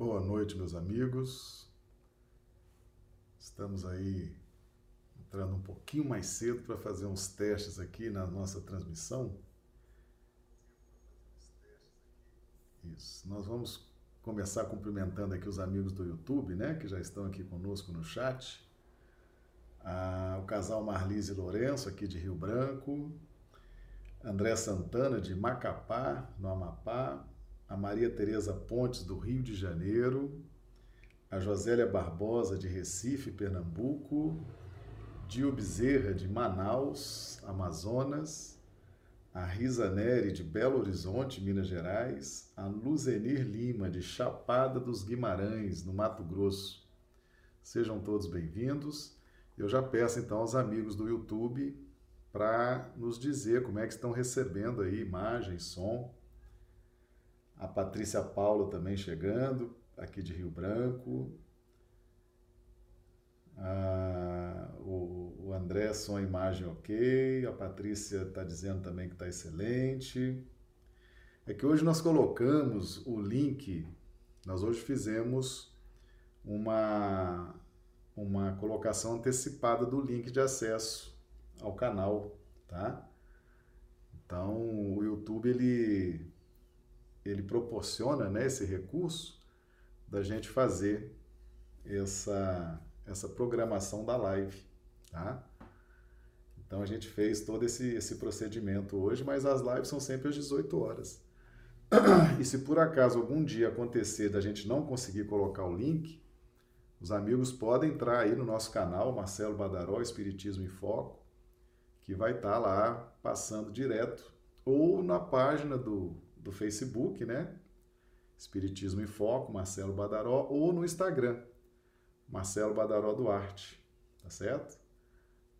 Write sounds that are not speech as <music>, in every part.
Boa noite, meus amigos. Estamos aí entrando um pouquinho mais cedo para fazer uns testes aqui na nossa transmissão. Isso. Nós vamos começar cumprimentando aqui os amigos do YouTube, né, que já estão aqui conosco no chat. Ah, o casal Marlise Lourenço, aqui de Rio Branco. André Santana, de Macapá, no Amapá. A Maria Tereza Pontes, do Rio de Janeiro. A Josélia Barbosa, de Recife, Pernambuco. Dio Bezerra, de Manaus, Amazonas a Risa Neri, de Belo Horizonte, Minas Gerais, a Luzenir Lima, de Chapada dos Guimarães, no Mato Grosso. Sejam todos bem-vindos. Eu já peço então aos amigos do YouTube para nos dizer como é que estão recebendo aí imagem, som. A Patrícia Paula também chegando, aqui de Rio Branco. Ah, o, o André, som e imagem ok. A Patrícia está dizendo também que está excelente. É que hoje nós colocamos o link, nós hoje fizemos uma, uma colocação antecipada do link de acesso ao canal, tá? Então, o YouTube, ele, ele proporciona né, esse recurso da gente fazer essa essa programação da live, tá? Então a gente fez todo esse, esse procedimento hoje, mas as lives são sempre às 18 horas. E se por acaso algum dia acontecer da gente não conseguir colocar o link, os amigos podem entrar aí no nosso canal, Marcelo Badaró, Espiritismo em Foco, que vai estar tá lá passando direto, ou na página do, do Facebook, né? Espiritismo em Foco, Marcelo Badaró, ou no Instagram, Marcelo Badaró Duarte, tá certo?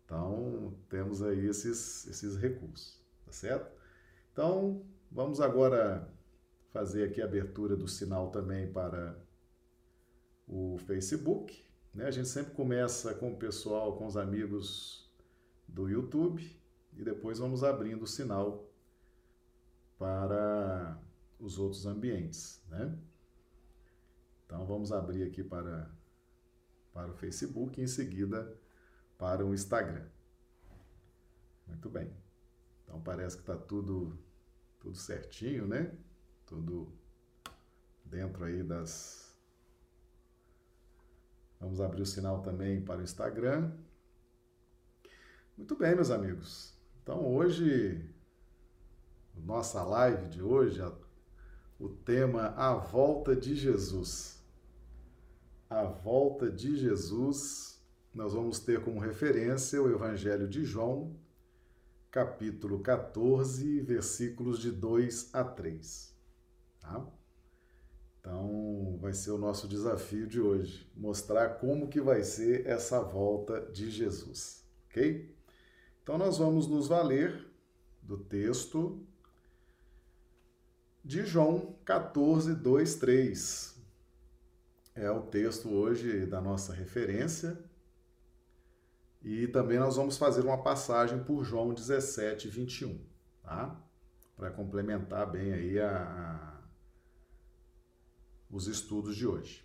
Então, temos aí esses, esses recursos, tá certo? Então, vamos agora fazer aqui a abertura do sinal também para o Facebook. Né? A gente sempre começa com o pessoal, com os amigos do YouTube e depois vamos abrindo o sinal para os outros ambientes, né? Então vamos abrir aqui para para o Facebook e em seguida para o Instagram. Muito bem. Então parece que está tudo, tudo certinho, né? Tudo dentro aí das. Vamos abrir o sinal também para o Instagram. Muito bem, meus amigos. Então hoje, nossa live de hoje, o tema A Volta de Jesus a volta de Jesus, nós vamos ter como referência o Evangelho de João, capítulo 14, versículos de 2 a 3. Tá? Então, vai ser o nosso desafio de hoje, mostrar como que vai ser essa volta de Jesus, ok? Então, nós vamos nos valer do texto de João 14, 2, 3 é o texto hoje da nossa referência. E também nós vamos fazer uma passagem por João 17, 21, tá? Para complementar bem aí a, a, os estudos de hoje.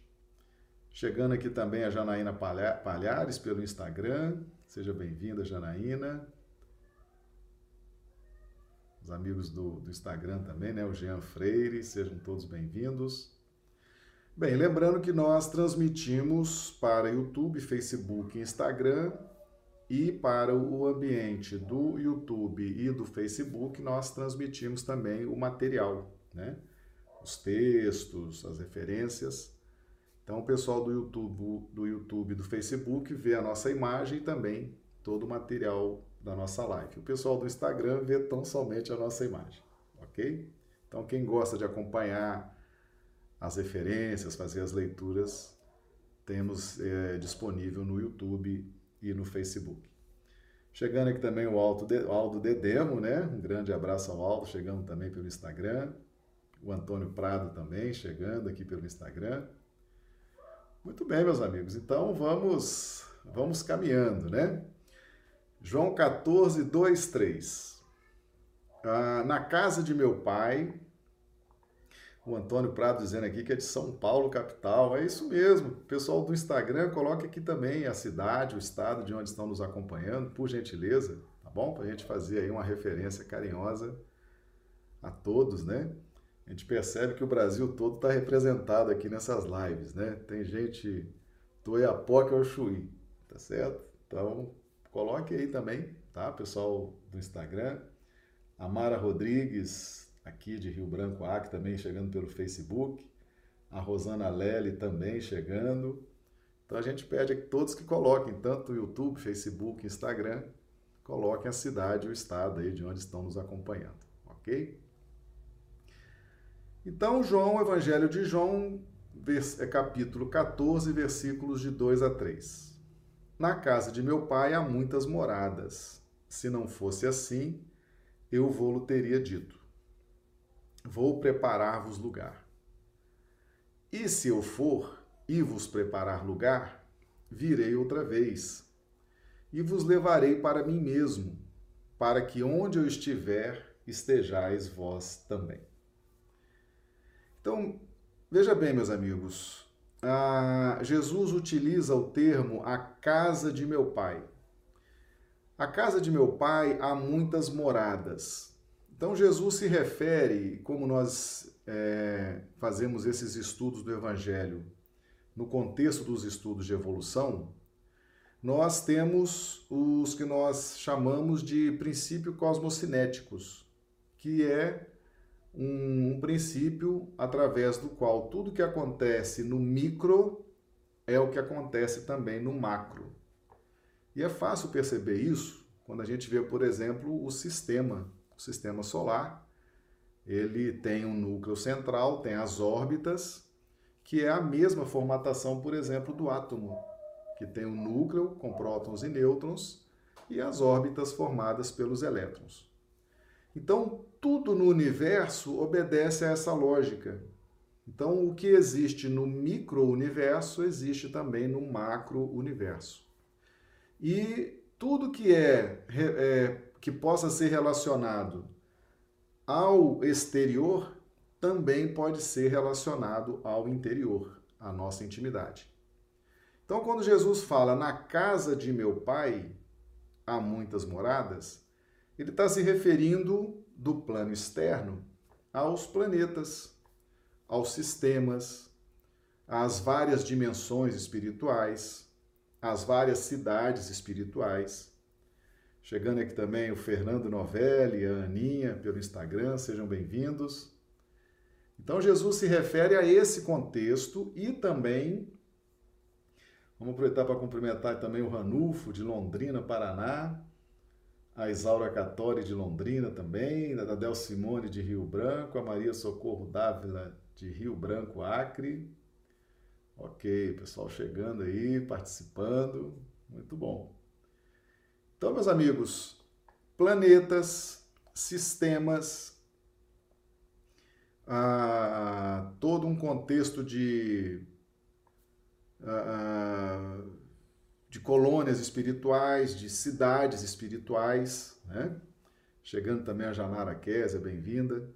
Chegando aqui também a Janaína Palhares pelo Instagram. Seja bem-vinda, Janaína. Os amigos do, do Instagram também, né? O Jean Freire, sejam todos bem-vindos. Bem, lembrando que nós transmitimos para YouTube, Facebook e Instagram e para o ambiente do YouTube e do Facebook, nós transmitimos também o material, né? Os textos, as referências. Então, o pessoal do YouTube, do YouTube do Facebook vê a nossa imagem e também todo o material da nossa live. O pessoal do Instagram vê tão somente a nossa imagem, ok? Então, quem gosta de acompanhar as referências, fazer as leituras, temos é, disponível no YouTube e no Facebook. Chegando aqui também o Aldo, Aldo Dedemo, né? Um grande abraço ao Aldo, chegando também pelo Instagram. O Antônio Prado também, chegando aqui pelo Instagram. Muito bem, meus amigos. Então vamos, vamos caminhando, né? João 14, 2, 3. Ah, na casa de meu pai O Antônio Prado dizendo aqui que é de São Paulo, capital. É isso mesmo. Pessoal do Instagram, coloque aqui também a cidade, o estado de onde estão nos acompanhando, por gentileza, tá bom? Para a gente fazer aí uma referência carinhosa a todos, né? A gente percebe que o Brasil todo está representado aqui nessas lives, né? Tem gente do Oiapoque ao Chuí, tá certo? Então, coloque aí também, tá? Pessoal do Instagram. A Mara Rodrigues, aqui de Rio Branco Acre, também chegando pelo Facebook. A Rosana Lely também chegando. Então a gente pede a todos que coloquem, tanto YouTube, Facebook, Instagram, coloquem a cidade, o estado aí de onde estão nos acompanhando, ok? Então, João, Evangelho de João, é capítulo 14, versículos de 2 a 3. Na casa de meu pai há muitas moradas. Se não fosse assim, eu vou-lo teria dito. Vou preparar-vos lugar. E se eu for e vos preparar lugar, virei outra vez e vos levarei para mim mesmo, para que onde eu estiver estejais vós também. Então, veja bem, meus amigos, ah, Jesus utiliza o termo a casa de meu pai. A casa de meu pai há muitas moradas. Então, Jesus se refere, como nós é, fazemos esses estudos do Evangelho, no contexto dos estudos de evolução, nós temos os que nós chamamos de princípio cosmocinéticos, que é um, um princípio através do qual tudo que acontece no micro é o que acontece também no macro. E é fácil perceber isso quando a gente vê, por exemplo, o sistema, o sistema solar. Ele tem um núcleo central, tem as órbitas, que é a mesma formatação, por exemplo, do átomo, que tem um núcleo com prótons e nêutrons e as órbitas formadas pelos elétrons. Então, tudo no universo obedece a essa lógica. Então, o que existe no micro-universo existe também no macro-universo. E tudo que é, é que possa ser relacionado ao exterior também pode ser relacionado ao interior, à nossa intimidade. Então, quando Jesus fala na casa de meu pai há muitas moradas, ele está se referindo do plano externo aos planetas, aos sistemas, às várias dimensões espirituais, às várias cidades espirituais. Chegando aqui também o Fernando Novelli a Aninha pelo Instagram, sejam bem-vindos. Então, Jesus se refere a esse contexto e também. Vamos aproveitar para cumprimentar também o Ranulfo, de Londrina, Paraná a Isaura Catori de Londrina também, a Del Simone de Rio Branco, a Maria Socorro Dávila de Rio Branco, Acre. Ok, pessoal chegando aí, participando, muito bom. Então, meus amigos, planetas, sistemas, ah, todo um contexto de ah, de colônias espirituais, de cidades espirituais, né? Chegando também a Janara Kézia, bem-vinda.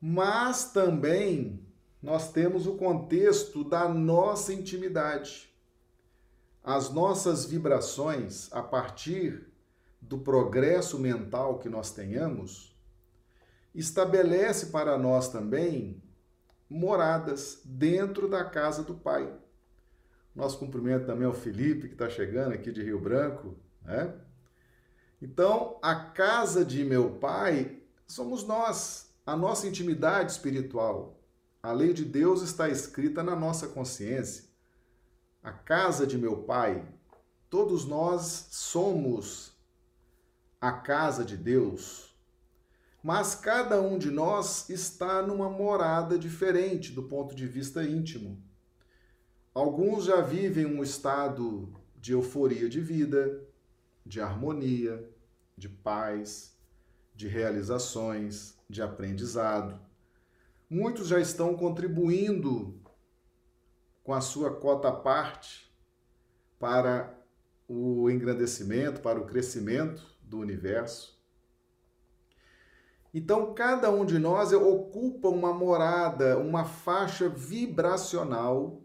Mas também nós temos o contexto da nossa intimidade. As nossas vibrações, a partir do progresso mental que nós tenhamos, estabelece para nós também moradas dentro da casa do Pai. Nosso cumprimento também ao Felipe, que está chegando aqui de Rio Branco. Né? Então, a casa de meu pai somos nós, a nossa intimidade espiritual. A lei de Deus está escrita na nossa consciência. A casa de meu pai, todos nós somos a casa de Deus. Mas cada um de nós está numa morada diferente do ponto de vista íntimo. Alguns já vivem um estado de euforia de vida, de harmonia, de paz, de realizações, de aprendizado. Muitos já estão contribuindo com a sua cota parte para o engrandecimento, para o crescimento do universo. Então, cada um de nós ocupa uma morada, uma faixa vibracional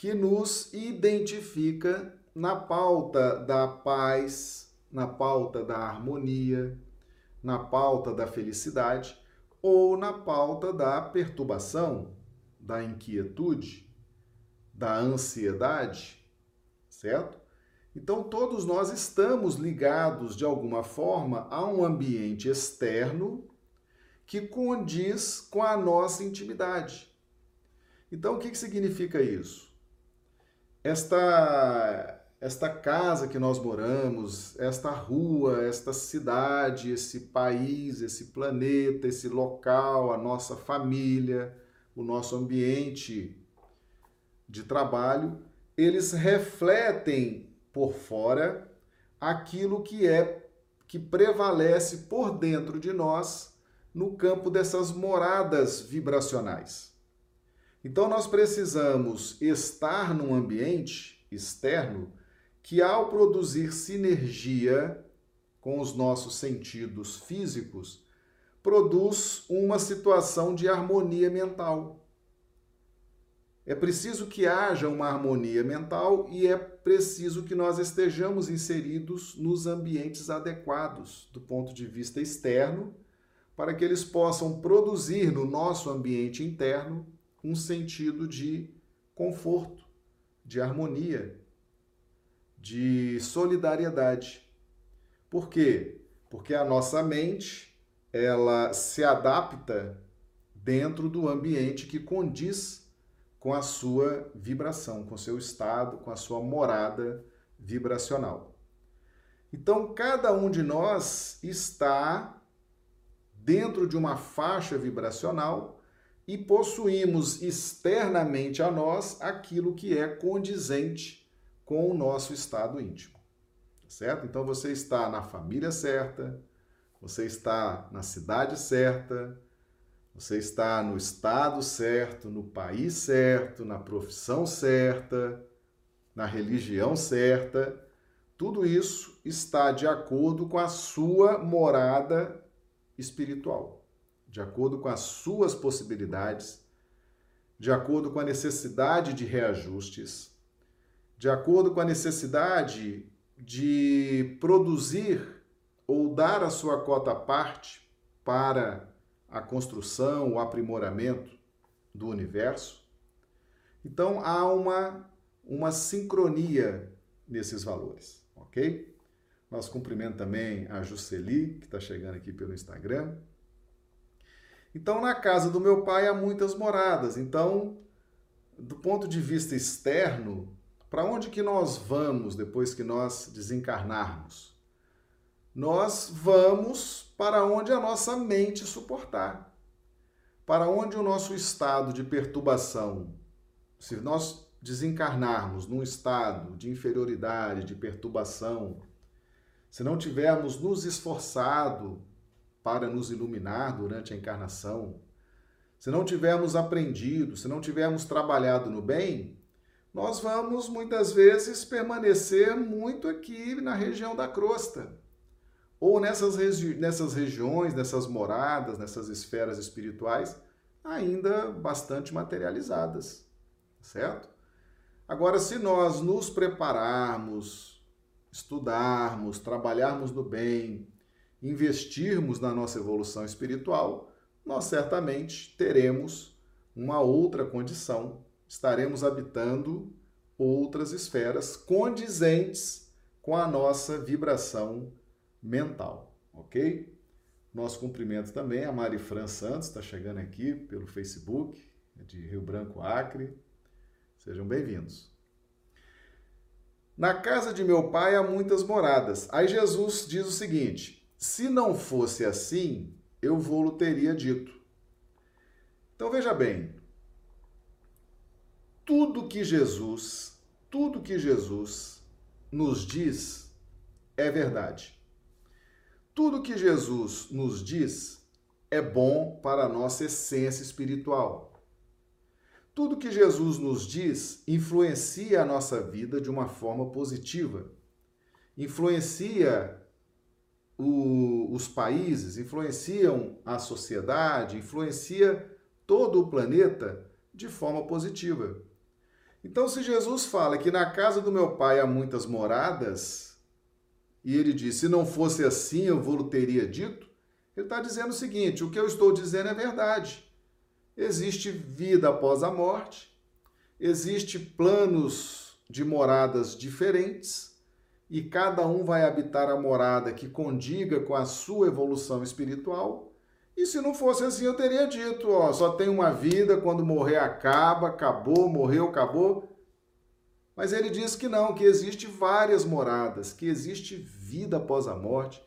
que nos identifica na pauta da paz, na pauta da harmonia, na pauta da felicidade ou na pauta da perturbação, da inquietude, da ansiedade, certo? Então, todos nós estamos ligados de alguma forma a um ambiente externo que condiz com a nossa intimidade. Então, o que, que significa isso? Esta esta casa que nós moramos, esta rua, esta cidade, esse país, esse planeta, esse local, a nossa família, o nosso ambiente de trabalho, eles refletem por fora aquilo que é que prevalece por dentro de nós no campo dessas moradas vibracionais. Então nós precisamos estar num ambiente externo que, ao produzir sinergia com os nossos sentidos físicos, produz uma situação de harmonia mental. É preciso que haja uma harmonia mental e é preciso que nós estejamos inseridos nos ambientes adequados do ponto de vista externo, para que eles possam produzir no nosso ambiente interno um sentido de conforto, de harmonia, de solidariedade. Por quê? Porque a nossa mente, ela se adapta dentro do ambiente que condiz com a sua vibração, com seu estado, com a sua morada vibracional. Então, cada um de nós está dentro de uma faixa vibracional e possuímos externamente a nós aquilo que é condizente com o nosso estado íntimo. Certo? Então você está na família certa, você está na cidade certa, você está no estado certo, no país certo, na profissão certa, na religião certa. Tudo isso está de acordo com a sua morada espiritual, de acordo com as suas possibilidades, de acordo com a necessidade de reajustes, de acordo com a necessidade de produzir ou dar a sua cota parte para a construção, o aprimoramento do universo. Então há uma, uma sincronia nesses valores, ok? Nós cumprimento também a Juceli, que está chegando aqui pelo Instagram. Então, na casa do meu pai há muitas moradas. Então, do ponto de vista externo, para onde que nós vamos depois que nós desencarnarmos? Nós vamos para onde a nossa mente suportar. Para onde o nosso estado de perturbação, se nós desencarnarmos num estado de inferioridade, de perturbação, se não tivermos nos esforçado para nos iluminar durante a encarnação, se não tivermos aprendido, se não tivermos trabalhado no bem, nós vamos muitas vezes permanecer muito aqui na região da crosta, ou nessas, regi nessas regiões, nessas moradas, nessas esferas espirituais ainda bastante materializadas, certo? Agora, se nós nos prepararmos, estudarmos, trabalharmos no bem, investirmos na nossa evolução espiritual, nós certamente teremos uma outra condição estaremos habitando outras esferas condizentes com a nossa vibração mental, ok? Nosso cumprimento também a Mari Fran Santos, está chegando aqui pelo Facebook, de Rio Branco, Acre. Sejam bem-vindos. Na casa de meu pai há muitas moradas. Aí Jesus diz o seguinte: se não fosse assim, eu vou-lo teria dito. Então veja bem, tudo que Jesus, tudo que Jesus nos diz é verdade. Tudo que Jesus nos diz é bom para a nossa essência espiritual. Tudo que Jesus nos diz influencia a nossa vida de uma forma positiva, influencia o, os países, influenciam a sociedade, influencia todo o planeta de forma positiva. Então, se Jesus fala que na casa do meu pai há muitas moradas, e ele diz: se não fosse assim, eu vou teria dito, ele está dizendo o seguinte: o que eu estou dizendo é verdade. Existe vida após a morte, existe planos de moradas diferentes, e cada um vai habitar a morada que condiga com a sua evolução espiritual e se não fosse assim, eu teria dito, ó, só tem uma vida, quando morrer acaba, acabou, morreu, acabou. Mas ele diz que não, que existe várias moradas, que existe vida após a morte,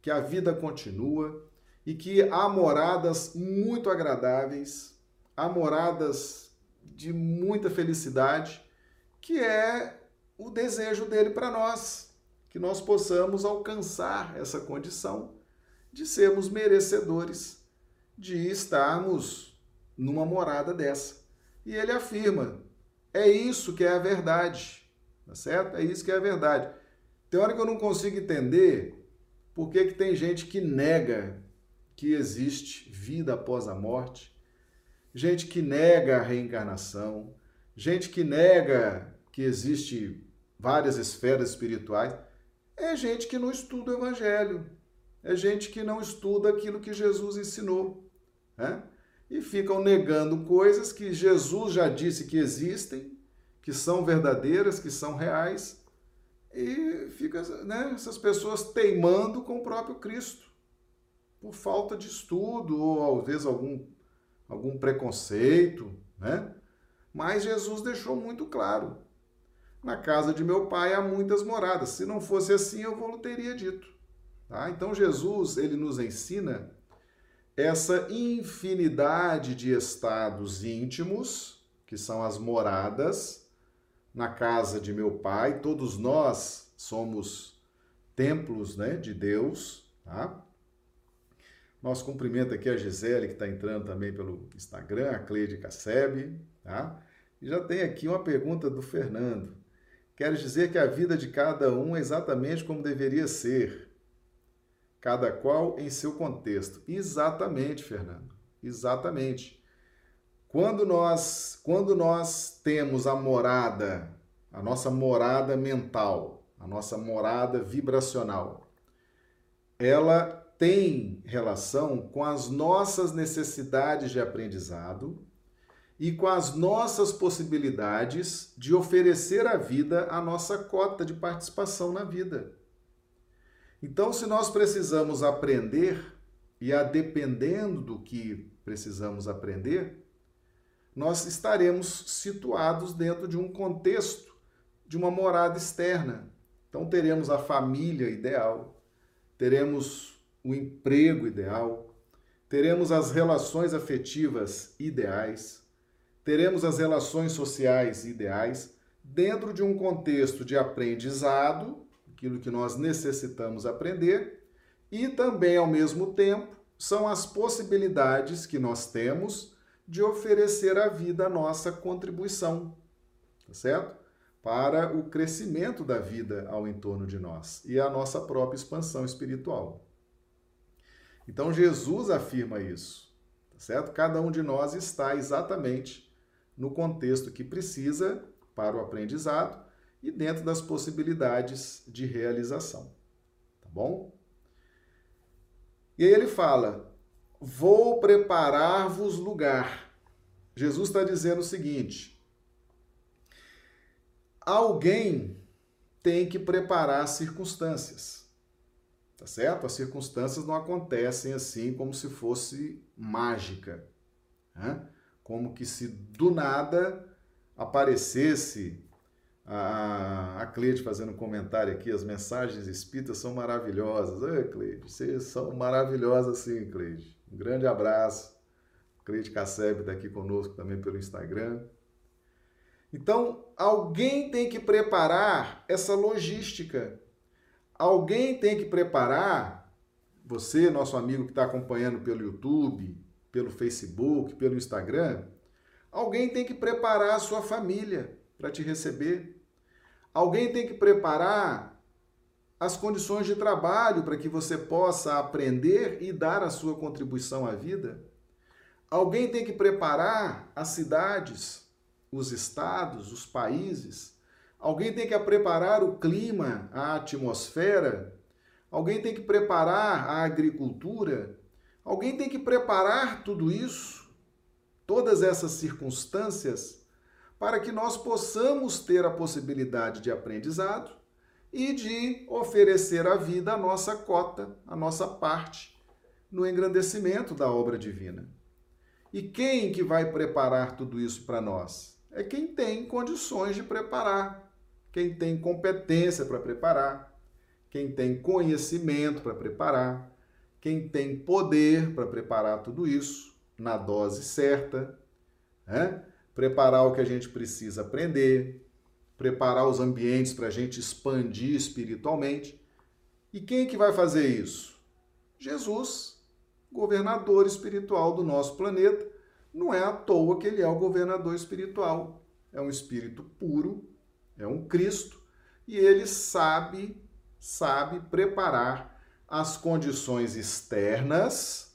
que a vida continua e que há moradas muito agradáveis, há moradas de muita felicidade, que é o desejo dele para nós, que nós possamos alcançar essa condição de sermos merecedores de estarmos numa morada dessa. E ele afirma: é isso que é a verdade, tá certo? É isso que é a verdade. Tem hora que eu não consigo entender por que, que tem gente que nega que existe vida após a morte, gente que nega a reencarnação, gente que nega que existe várias esferas espirituais. É gente que não estuda o evangelho, é gente que não estuda aquilo que Jesus ensinou. Né? E ficam negando coisas que Jesus já disse que existem, que são verdadeiras, que são reais, e fica né, essas pessoas teimando com o próprio Cristo, por falta de estudo, ou vezes algum, algum preconceito, né? Mas Jesus deixou muito claro: na casa de meu pai há muitas moradas. Se não fosse assim, eu vou teria dito. Tá? Então Jesus ele nos ensina essa infinidade de estados íntimos, que são as moradas, na casa de meu pai. Todos nós somos templos né, de Deus. Tá? Nosso cumprimento aqui a Gisele, que está entrando também pelo Instagram, a Cleide Casseb. Tá? E já tem aqui uma pergunta do Fernando. Quero dizer que a vida de cada um é exatamente como deveria ser cada qual em seu contexto. Exatamente, Fernando. Exatamente. Quando nós, quando nós temos a morada, a nossa morada mental, a nossa morada vibracional, ela tem relação com as nossas necessidades de aprendizado e com as nossas possibilidades de oferecer à vida a nossa cota de participação na vida. Então, se nós precisamos aprender, e a dependendo do que precisamos aprender, nós estaremos situados dentro de um contexto de uma morada externa. Então, teremos a família ideal, teremos o emprego ideal, teremos as relações afetivas ideais, teremos as relações sociais ideais, dentro de um contexto de aprendizado aquilo que nós necessitamos aprender, e também, ao mesmo tempo, são as possibilidades que nós temos de oferecer à vida a nossa contribuição, tá certo? Para o crescimento da vida ao entorno de nós e a nossa própria expansão espiritual. Então Jesus afirma isso, tá certo? Cada um de nós está exatamente no contexto que precisa para o aprendizado e dentro das possibilidades de realização. Tá bom? E aí ele fala: Vou preparar-vos lugar. Jesus está dizendo o seguinte: alguém tem que preparar as circunstâncias. Tá certo? As circunstâncias não acontecem assim como se fosse mágica. Né? Como que se do nada aparecesse a, a Cleide fazendo um comentário aqui, as mensagens espíritas são maravilhosas. Oi, Cleide, vocês são maravilhosas sim, Cleide. Um grande abraço. Cleide Casseb está aqui conosco também pelo Instagram. Então, alguém tem que preparar essa logística. Alguém tem que preparar, você, nosso amigo que está acompanhando pelo YouTube, pelo Facebook, pelo Instagram, alguém tem que preparar a sua família para te receber. Alguém tem que preparar as condições de trabalho para que você possa aprender e dar a sua contribuição à vida. Alguém tem que preparar as cidades, os estados, os países. Alguém tem que preparar o clima, a atmosfera. Alguém tem que preparar a agricultura. Alguém tem que preparar tudo isso, todas essas circunstâncias, para que nós possamos ter a possibilidade de aprendizado e de oferecer à vida a nossa cota, a nossa parte no engrandecimento da obra divina. E quem que vai preparar tudo isso para nós? É quem tem condições de preparar, quem tem competência para preparar, quem tem conhecimento para preparar, quem tem poder para preparar tudo isso na dose certa, né? preparar o que a gente precisa aprender, preparar os ambientes para a gente expandir espiritualmente. E quem que vai fazer isso? Jesus, governador espiritual do nosso planeta. Não é à toa que ele é o governador espiritual. É um espírito puro, é um Cristo, e ele sabe, sabe preparar as condições externas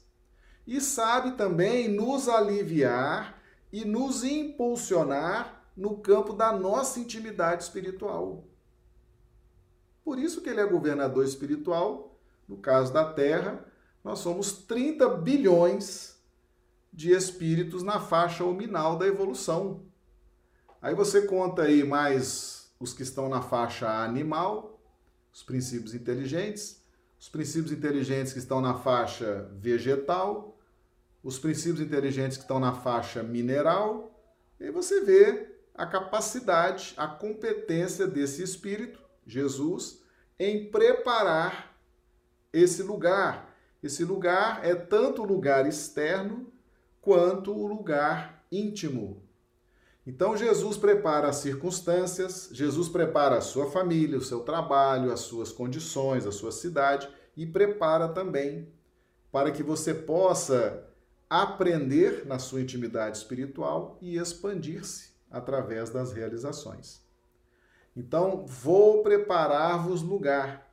e sabe também nos aliviar e nos impulsionar no campo da nossa intimidade espiritual. Por isso que ele é governador espiritual. No caso da Terra, nós somos 30 bilhões de espíritos na faixa nominal da evolução. Aí você conta aí mais os que estão na faixa animal, os princípios inteligentes, os princípios inteligentes que estão na faixa vegetal, os princípios inteligentes que estão na faixa mineral, e você vê a capacidade, a competência desse Espírito, Jesus, em preparar esse lugar. Esse lugar é tanto o lugar externo quanto o lugar íntimo. Então Jesus prepara as circunstâncias, Jesus prepara a sua família, o seu trabalho, as suas condições, a sua cidade e prepara também para que você possa aprender na sua intimidade espiritual e expandir-se através das realizações. Então, vou preparar-vos lugar.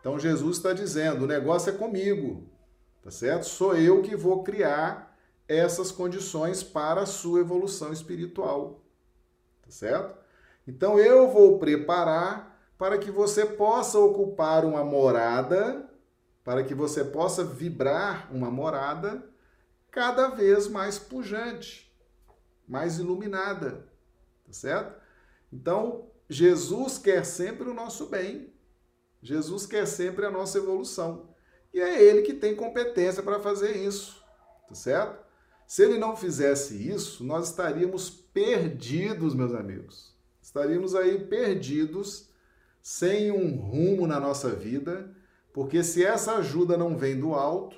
Então, Jesus está dizendo: o negócio é comigo, tá certo? Sou eu que vou criar essas condições para a sua evolução espiritual, tá certo? Então, eu vou preparar para que você possa ocupar uma morada, para que você possa vibrar uma morada cada vez mais pujante mais iluminada, tá certo? Então, Jesus quer sempre o nosso bem. Jesus quer sempre a nossa evolução. E é ele que tem competência para fazer isso, tá certo? Se ele não fizesse isso, nós estaríamos perdidos, meus amigos. Estaríamos aí perdidos, sem um rumo na nossa vida, porque se essa ajuda não vem do alto,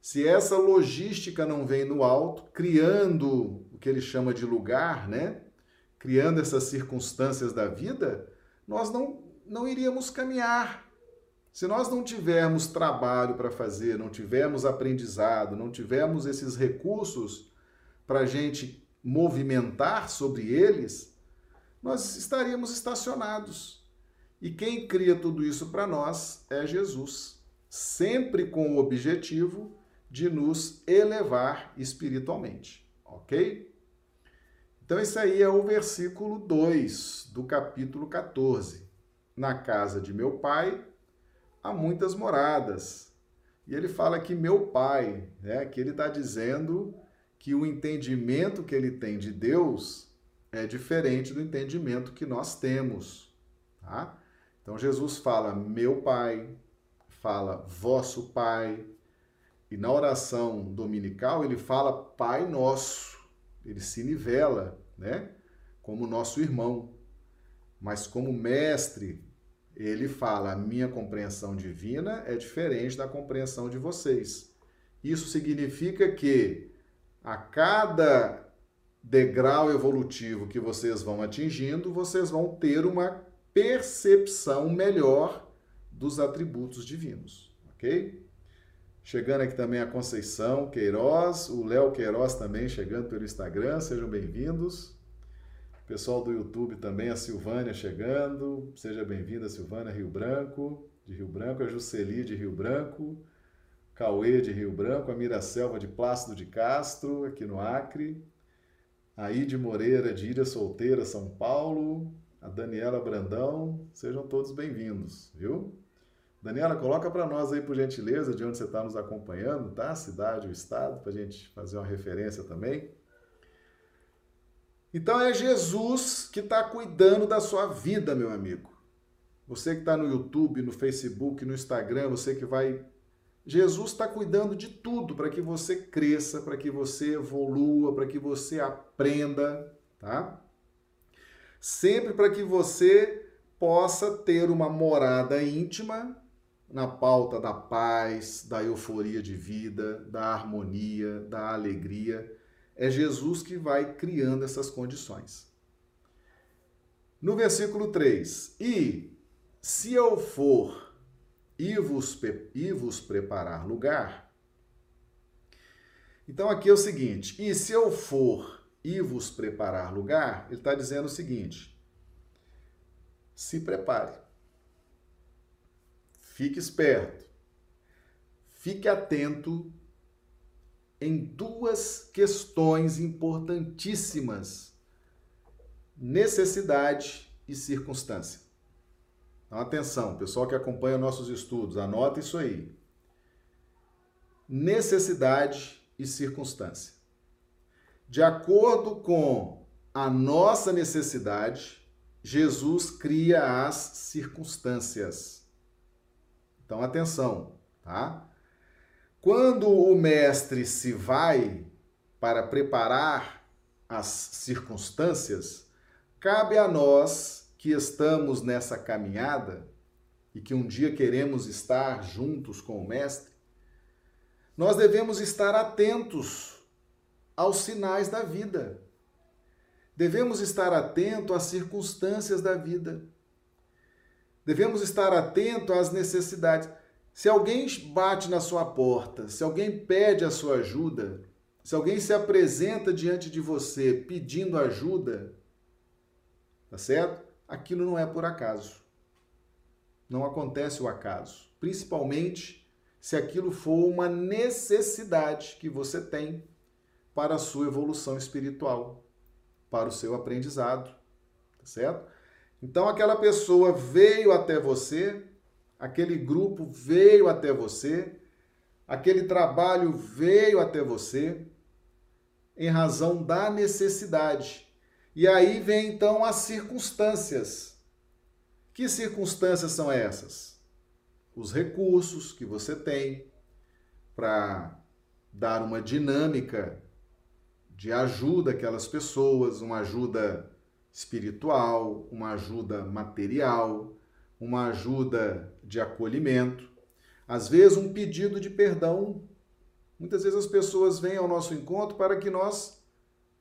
se essa logística não vem do alto, criando o que ele chama de lugar, né? Criando essas circunstâncias da vida, nós não, não iríamos caminhar. Se nós não tivermos trabalho para fazer, não tivermos aprendizado, não tivermos esses recursos para a gente movimentar sobre eles, nós estaríamos estacionados. E quem cria tudo isso para nós é Jesus, sempre com o objetivo de nos elevar espiritualmente, ok? Então, esse aí é o versículo 2 do capítulo 14. Na casa de meu pai há muitas moradas. E ele fala que meu pai, né, que ele está dizendo que o entendimento que ele tem de Deus é diferente do entendimento que nós temos. Tá? Então Jesus fala meu pai, fala vosso pai, e na oração dominical ele fala Pai Nosso ele se nivela, né? Como nosso irmão. Mas como mestre, ele fala: a minha compreensão divina é diferente da compreensão de vocês. Isso significa que a cada degrau evolutivo que vocês vão atingindo, vocês vão ter uma percepção melhor dos atributos divinos, ok? Chegando aqui também a Conceição Queiroz, o Léo Queiroz também chegando pelo Instagram, sejam bem-vindos. Pessoal do YouTube também, a Silvânia chegando. Seja bem-vinda, Silvânia, Rio Branco, de Rio Branco, a Juceli de Rio Branco, Cauê de Rio Branco, a Miracelva de Plácido de Castro, aqui no Acre, a Ide Moreira de Ilha Solteira, São Paulo, a Daniela Brandão, sejam todos bem-vindos, viu? Daniela, coloca para nós aí, por gentileza, de onde você está nos acompanhando, tá? A cidade, o estado, para a gente fazer uma referência também. Então é Jesus que está cuidando da sua vida, meu amigo. Você que está no YouTube, no Facebook, no Instagram, você que vai. Jesus está cuidando de tudo para que você cresça, para que você evolua, para que você aprenda, tá? Sempre para que você possa ter uma morada íntima na pauta da paz, da euforia de vida, da harmonia, da alegria é Jesus que vai criando essas condições. No versículo 3: E se eu for e vos, e vos preparar lugar. Então aqui é o seguinte: e se eu for e vos preparar lugar, ele está dizendo o seguinte: se prepare, fique esperto, fique atento em duas questões importantíssimas: necessidade e circunstância. Então, atenção, pessoal que acompanha nossos estudos, anota isso aí. Necessidade e circunstância. De acordo com a nossa necessidade, Jesus cria as circunstâncias. Então, atenção, tá? Quando o mestre se vai para preparar as circunstâncias, cabe a nós que estamos nessa caminhada e que um dia queremos estar juntos com o mestre, nós devemos estar atentos aos sinais da vida. Devemos estar atento às circunstâncias da vida. Devemos estar atento às necessidades. Se alguém bate na sua porta, se alguém pede a sua ajuda, se alguém se apresenta diante de você pedindo ajuda, tá certo? Aquilo não é por acaso. Não acontece o acaso. Principalmente se aquilo for uma necessidade que você tem para a sua evolução espiritual, para o seu aprendizado, tá certo? Então aquela pessoa veio até você aquele grupo veio até você, aquele trabalho veio até você em razão da necessidade. E aí vem então as circunstâncias. Que circunstâncias são essas? Os recursos que você tem para dar uma dinâmica de ajuda àquelas pessoas, uma ajuda espiritual, uma ajuda material, uma ajuda de acolhimento, às vezes um pedido de perdão. Muitas vezes as pessoas vêm ao nosso encontro para que nós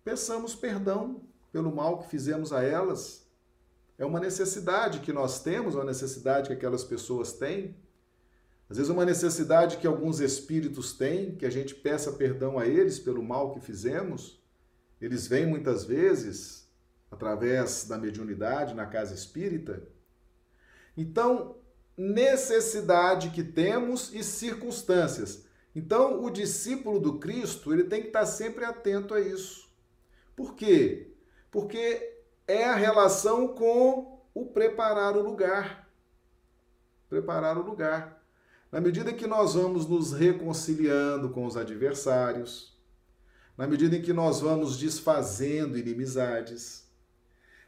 peçamos perdão pelo mal que fizemos a elas. É uma necessidade que nós temos, uma necessidade que aquelas pessoas têm. Às vezes, uma necessidade que alguns espíritos têm, que a gente peça perdão a eles pelo mal que fizemos. Eles vêm muitas vezes, através da mediunidade, na casa espírita, então, necessidade que temos e circunstâncias. Então, o discípulo do Cristo, ele tem que estar sempre atento a isso. Por quê? Porque é a relação com o preparar o lugar. Preparar o lugar. Na medida que nós vamos nos reconciliando com os adversários, na medida em que nós vamos desfazendo inimizades,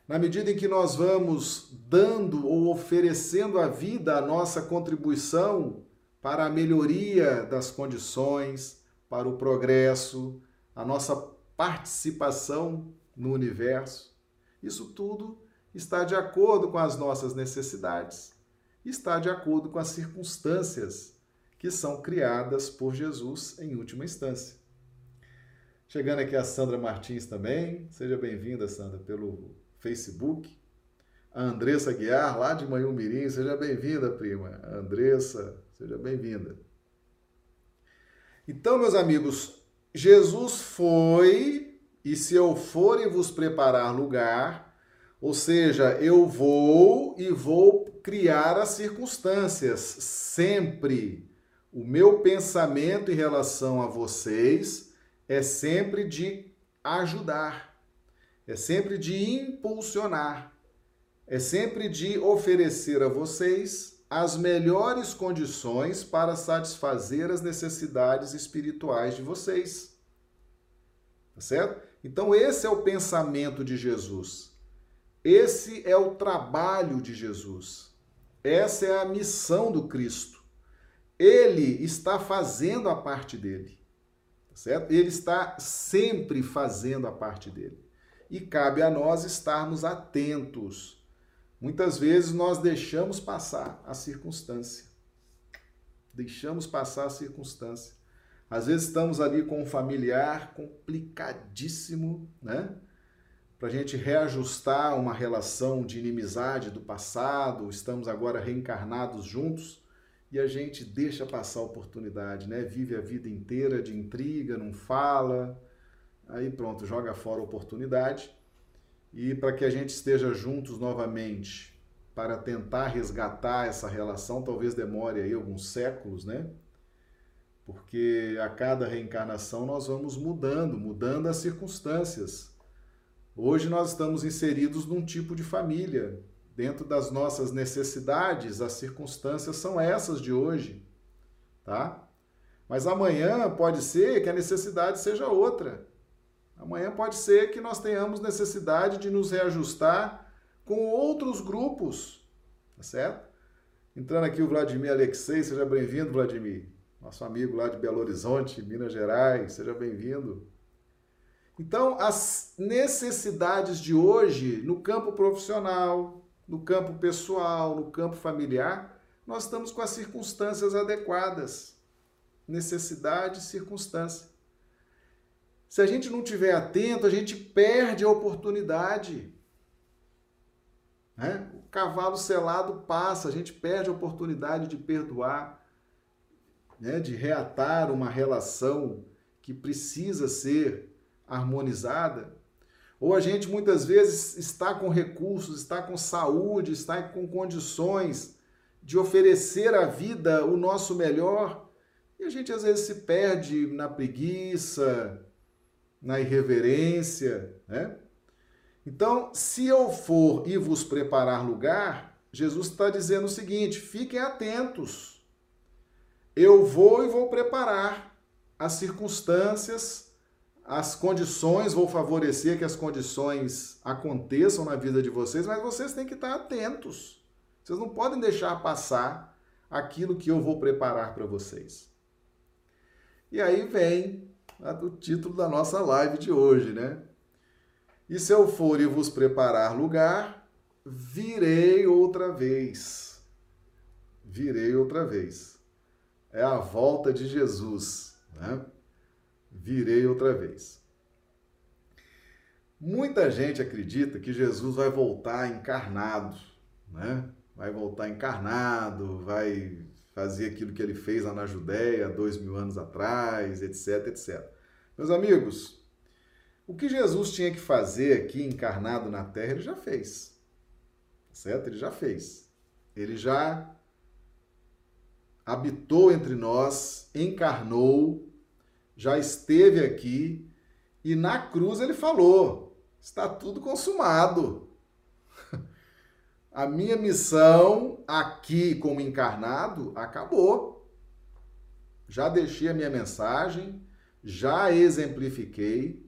na medida em que nós vamos dando ou oferecendo à vida a nossa contribuição para a melhoria das condições, para o progresso, a nossa participação no universo, isso tudo está de acordo com as nossas necessidades, está de acordo com as circunstâncias que são criadas por Jesus em última instância. Chegando aqui a Sandra Martins também, seja bem-vinda, Sandra, pelo Facebook. A Andressa Guiar, lá de Manhumirim, seja bem-vinda, prima. Andressa, seja bem-vinda. Então, meus amigos, Jesus foi, e se eu for e vos preparar lugar, Ou seja, eu vou e vou criar as circunstâncias. Sempre o meu pensamento em relação a vocês é sempre de ajudar, é sempre de impulsionar, é sempre de oferecer a vocês as melhores condições para satisfazer as necessidades espirituais de vocês. Tá certo? Então, esse é o pensamento de Jesus. Esse é o trabalho de Jesus. Essa é a missão do Cristo. Ele está fazendo a parte dele. Tá certo? Ele está sempre fazendo a parte dele. E cabe a nós estarmos atentos. Muitas vezes nós deixamos passar a circunstância. Deixamos passar a circunstância. Às vezes estamos ali com um familiar complicadíssimo, né? Para a gente reajustar uma relação de inimizade do passado, estamos agora reencarnados juntos e a gente deixa passar a oportunidade, né? Vive a vida inteira de intriga, não fala, aí pronto, joga fora a oportunidade. E para que a gente esteja juntos novamente, para tentar resgatar essa relação, talvez demore aí alguns séculos, né? porque a cada reencarnação nós vamos mudando, mudando as circunstâncias. Hoje nós estamos inseridos num tipo de família. Dentro das nossas necessidades, as circunstâncias são essas de hoje, tá? Mas amanhã pode ser que a necessidade seja outra. Amanhã pode ser que nós tenhamos necessidade de nos reajustar com outros grupos, tá certo? Entrando aqui o Vladimir Alexei, seja bem-vindo, Vladimir nosso amigo lá de Belo Horizonte, Minas Gerais, seja bem-vindo. Então, as necessidades de hoje, no campo profissional, no campo pessoal, no campo familiar, nós estamos com as circunstâncias adequadas. Necessidade circunstância. Se a gente não tiver atento, a gente perde a oportunidade. Né? O cavalo selado passa, a gente perde a oportunidade de perdoar né, de reatar uma relação que precisa ser harmonizada, ou a gente muitas vezes está com recursos, está com saúde, está com condições de oferecer à vida o nosso melhor, e a gente às vezes se perde na preguiça, na irreverência, né? Então, se eu for e vos preparar lugar, Jesus está dizendo o seguinte: fiquem atentos eu vou e vou preparar as circunstâncias, as condições, vou favorecer que as condições aconteçam na vida de vocês, mas vocês têm que estar atentos. Vocês não podem deixar passar aquilo que eu vou preparar para vocês. E aí vem o título da nossa live de hoje, né? E se eu for e vos preparar lugar, virei outra vez. Virei outra vez é a volta de Jesus. Né? Virei outra vez. Muita gente acredita que Jesus vai voltar encarnado, né? Vai voltar encarnado, vai fazer aquilo que ele fez lá na Judéia dois mil anos atrás, etc, etc. Meus amigos, o que Jesus tinha que fazer aqui encarnado na Terra, ele já fez. Certo? Ele já fez. Ele já habitou entre nós, encarnou, já esteve aqui e na cruz ele falou: está tudo consumado. A minha missão aqui como encarnado acabou. Já deixei a minha mensagem, já exemplifiquei,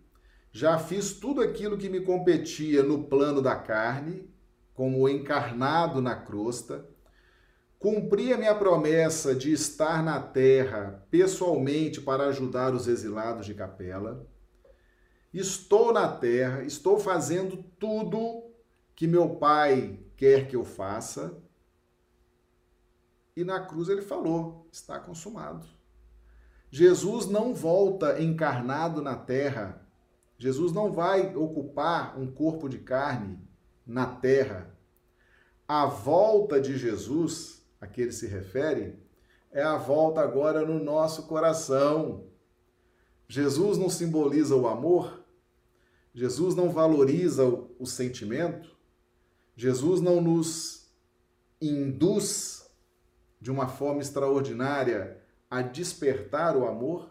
já fiz tudo aquilo que me competia no plano da carne, como encarnado na crosta Cumpri a minha promessa de estar na terra pessoalmente para ajudar os exilados de capela. Estou na terra, estou fazendo tudo que meu pai quer que eu faça. E na cruz ele falou: está consumado. Jesus não volta encarnado na terra. Jesus não vai ocupar um corpo de carne na terra. A volta de Jesus a que ele se refere é a volta agora no nosso coração. Jesus não simboliza o amor? Jesus não valoriza o, sentimento? Jesus não nos induz de uma forma extraordinária a despertar o amor,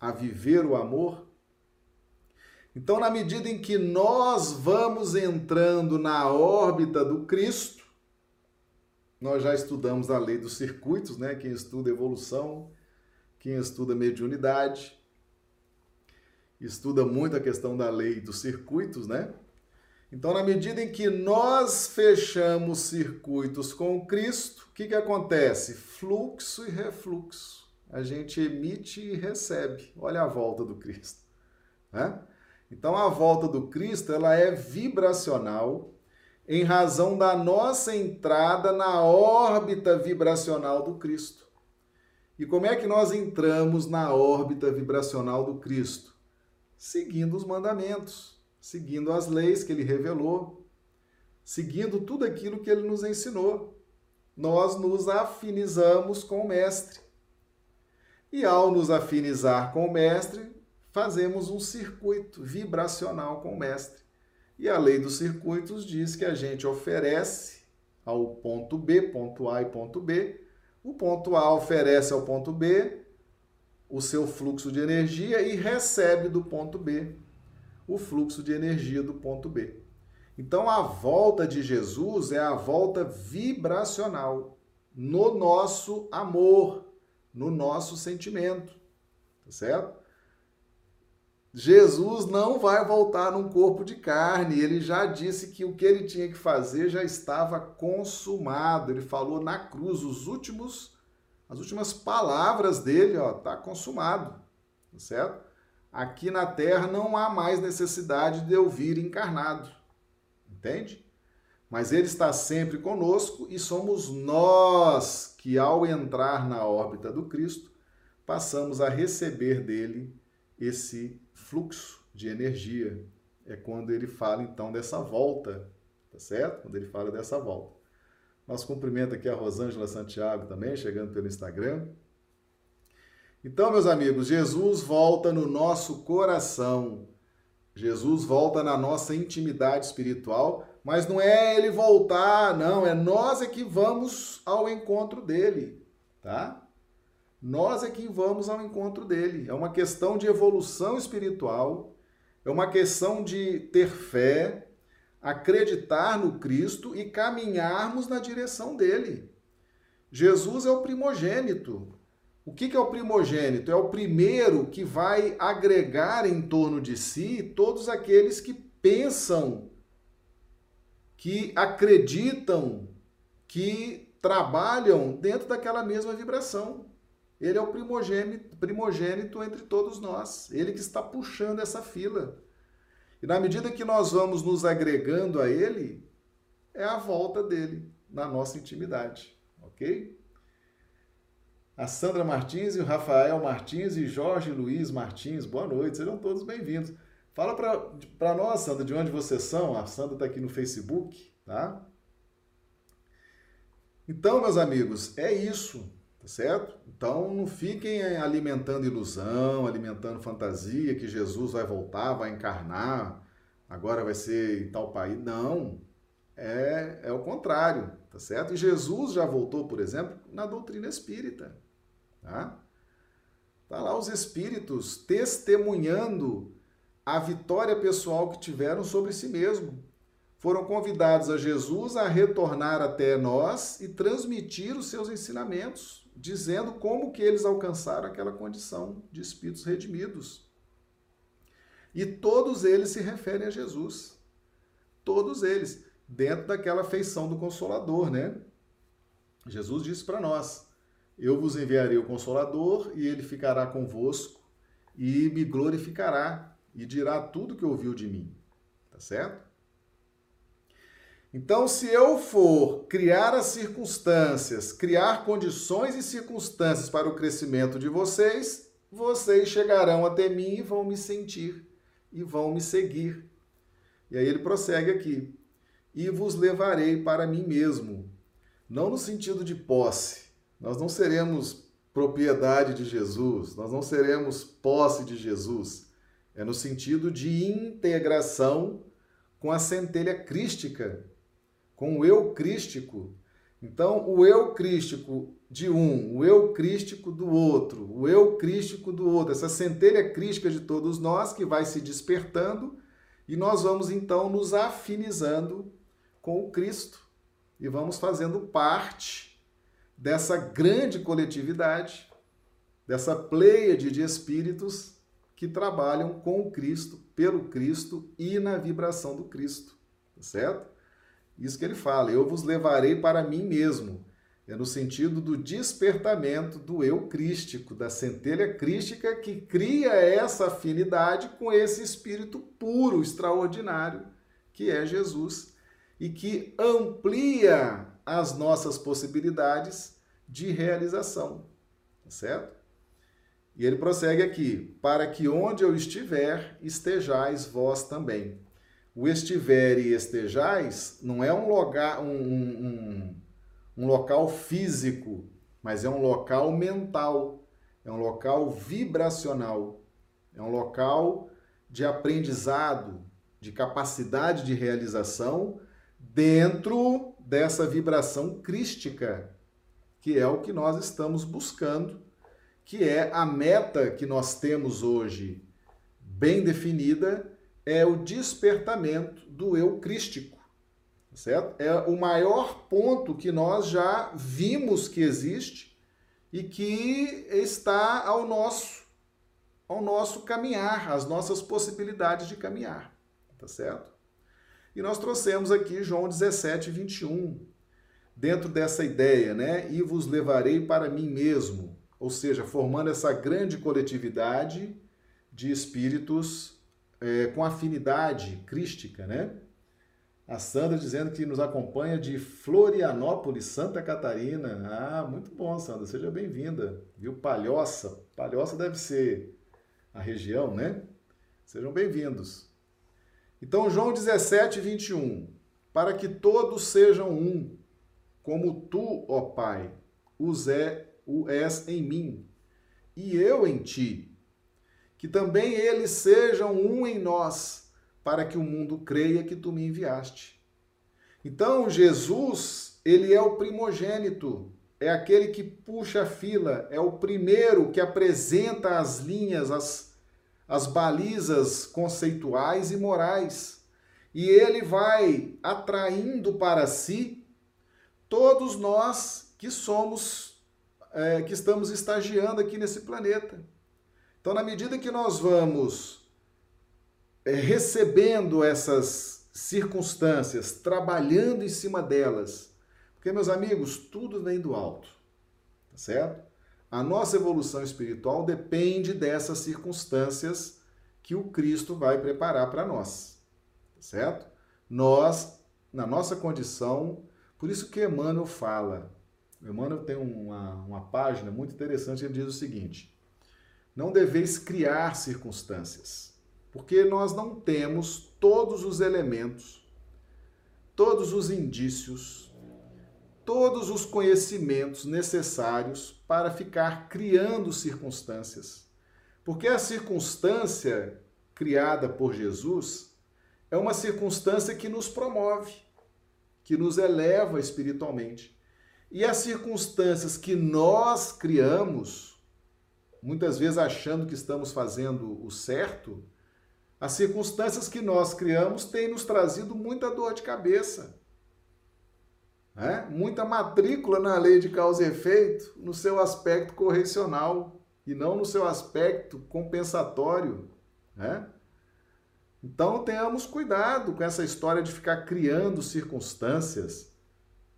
a viver o amor. Então, na medida em que nós vamos entrando na órbita do Cristo, nós já estudamos a lei dos circuitos, né? Quem estuda evolução, quem estuda mediunidade, estuda muito a questão da lei dos circuitos, né? Então, na medida em que nós fechamos circuitos com Cristo, o que, que acontece? Fluxo e refluxo. A gente emite e recebe. Olha a volta do Cristo. Né? Então, a volta do Cristo ela é vibracional em razão da nossa entrada na órbita vibracional do Cristo. E como é que nós entramos na órbita vibracional do Cristo? Seguindo os mandamentos seguindo as leis que ele revelou, seguindo tudo aquilo que ele nos ensinou. Nós nos afinizamos com o Mestre. E ao nos afinizar com o Mestre, fazemos um circuito vibracional com o Mestre. E a lei dos circuitos diz que a gente oferece ao ponto B, ponto A e ponto B. O ponto A oferece ao ponto B o seu fluxo de energia e recebe do ponto B o fluxo de energia do ponto B. Então, a volta de Jesus é a volta vibracional no nosso amor, no nosso sentimento, tá certo? Jesus não vai voltar num corpo de carne, ele já disse que o que ele tinha que fazer já estava consumado. Ele falou na cruz os últimos as últimas palavras dele, ó, tá consumado, tá certo? Aqui na terra não há mais necessidade de eu vir encarnado. Entende? Mas ele está sempre conosco e somos nós que, ao entrar na órbita do Cristo, passamos a receber dele esse fluxo de energia. É quando ele fala então dessa volta, tá certo? Quando ele fala dessa volta. Nosso cumprimento aqui a Rosângela Santiago também, chegando pelo Instagram. Então, meus amigos, Jesus volta no nosso coração. Jesus volta na nossa intimidade espiritual, mas não é ele voltar, não, é nós é que vamos ao encontro dele, tá? Nós é que vamos ao encontro dele. É uma questão de evolução espiritual, é uma questão de ter fé, acreditar no Cristo e caminharmos na direção dele. Jesus é o primogênito, o que, é o primogênito? É o primeiro que vai agregar em torno de si todos aqueles que pensam, que acreditam, que trabalham dentro daquela mesma vibração. Ele é o primogênito, primogênito entre todos nós. Ele que está puxando essa fila. E na medida que nós vamos nos agregando a ele, é a volta dele na nossa intimidade, ok? A Sandra Martins e o Rafael Martins e Jorge Luiz Martins. Boa noite, sejam todos bem-vindos. Fala para nós, Sandra, de onde vocês são. A Sandra está aqui no Facebook, tá? Então, meus amigos, é isso, tá certo? Então, não fiquem alimentando ilusão, alimentando fantasia que Jesus vai voltar, vai encarnar, agora vai ser em tal país. Não, é, é o contrário, tá certo? E Jesus já voltou, por exemplo, na doutrina espírita. Tá? tá lá os espíritos testemunhando a vitória pessoal que tiveram sobre si mesmo. Foram convidados a Jesus a retornar até nós e transmitir os seus ensinamentos, dizendo como que eles alcançaram aquela condição de espíritos redimidos. E todos eles se referem a Jesus. Todos eles, dentro daquela feição do Consolador, né? Jesus disse para nós: eu vos enviarei o Consolador, e ele ficará convosco, e me glorificará, e dirá tudo que ouviu de mim. Tá certo? Então, se eu for criar as circunstâncias, criar condições e circunstâncias para o crescimento de vocês, vocês chegarão até mim e vão me sentir e vão me seguir. E aí ele prossegue aqui: e vos levarei para mim mesmo, não no sentido de posse, nós não seremos propriedade de Jesus, nós não seremos posse de Jesus. É no sentido de integração com a centelha crística, com o eu crístico. Então, o eu crístico de um, o eu crístico do outro, o eu crístico do outro, essa centelha crística de todos nós que vai se despertando e nós vamos então nos afinizando com o Cristo e vamos fazendo parte dessa grande coletividade, dessa pleiade de espíritos que trabalham com o Cristo, pelo Cristo e na vibração do Cristo, tá certo? Isso que ele fala, eu vos levarei para mim mesmo. É no sentido do despertamento do eu crístico, da centelha crística que cria essa afinidade com esse espírito puro, extraordinário, que é Jesus, e que amplia as nossas possibilidades de realização. Tá certo? E ele prossegue aqui: para que onde eu estiver, estejais vós também o estiver e estejais não é um, lugar, um, um, um local físico, mas é um local mental, é um local vibracional, é um local de aprendizado, de capacidade de realização dentro dessa vibração crística, que é o que nós estamos buscando, que é a meta que nós temos hoje bem definida é o despertamento do eu crístico, certo? É o maior ponto que nós já vimos que existe e que está ao nosso ao nosso caminhar, às nossas possibilidades de caminhar, tá certo? E nós trouxemos aqui João 17, 21, dentro dessa ideia, né? E vos levarei para mim mesmo, ou seja, formando essa grande coletividade de espíritos é, com afinidade crística, né? A Sandra dizendo que nos acompanha de Florianópolis, Santa Catarina. Ah, muito bom, Sandra. Seja bem-vinda. Viu? Palhoça. Palhoça deve ser a região, né? Sejam bem-vindos. Então, João 17, 21. Para que todos sejam um, como tu, ó Pai, os é, o és em mim, e eu em ti que também eles sejam um em nós, para que o mundo creia que tu me enviaste. Então, Jesus, ele é o primogênito, é aquele que puxa a fila, é o primeiro que apresenta as linhas, as, as balizas conceituais e morais. E ele vai atraindo para si todos nós que somos, é, que estamos estagiando aqui nesse planeta. Então, na medida que nós vamos é, recebendo essas circunstâncias, trabalhando em cima delas, porque, meus amigos, tudo vem do alto, tá certo? A nossa evolução espiritual depende dessas circunstâncias que o Cristo vai preparar para nós, tá certo? Nós, na nossa condição, por isso que Emmanuel fala, Emmanuel tem uma, uma página muito interessante, ele diz o seguinte, não deveis criar circunstâncias, porque nós não temos todos os elementos, todos os indícios, todos os conhecimentos necessários para ficar criando circunstâncias. Porque a circunstância criada por Jesus é uma circunstância que nos promove, que nos eleva espiritualmente. E as circunstâncias que nós criamos, muitas vezes achando que estamos fazendo o certo, as circunstâncias que nós criamos têm nos trazido muita dor de cabeça. Né? Muita matrícula na lei de causa e efeito no seu aspecto correcional e não no seu aspecto compensatório. Né? Então tenhamos cuidado com essa história de ficar criando circunstâncias.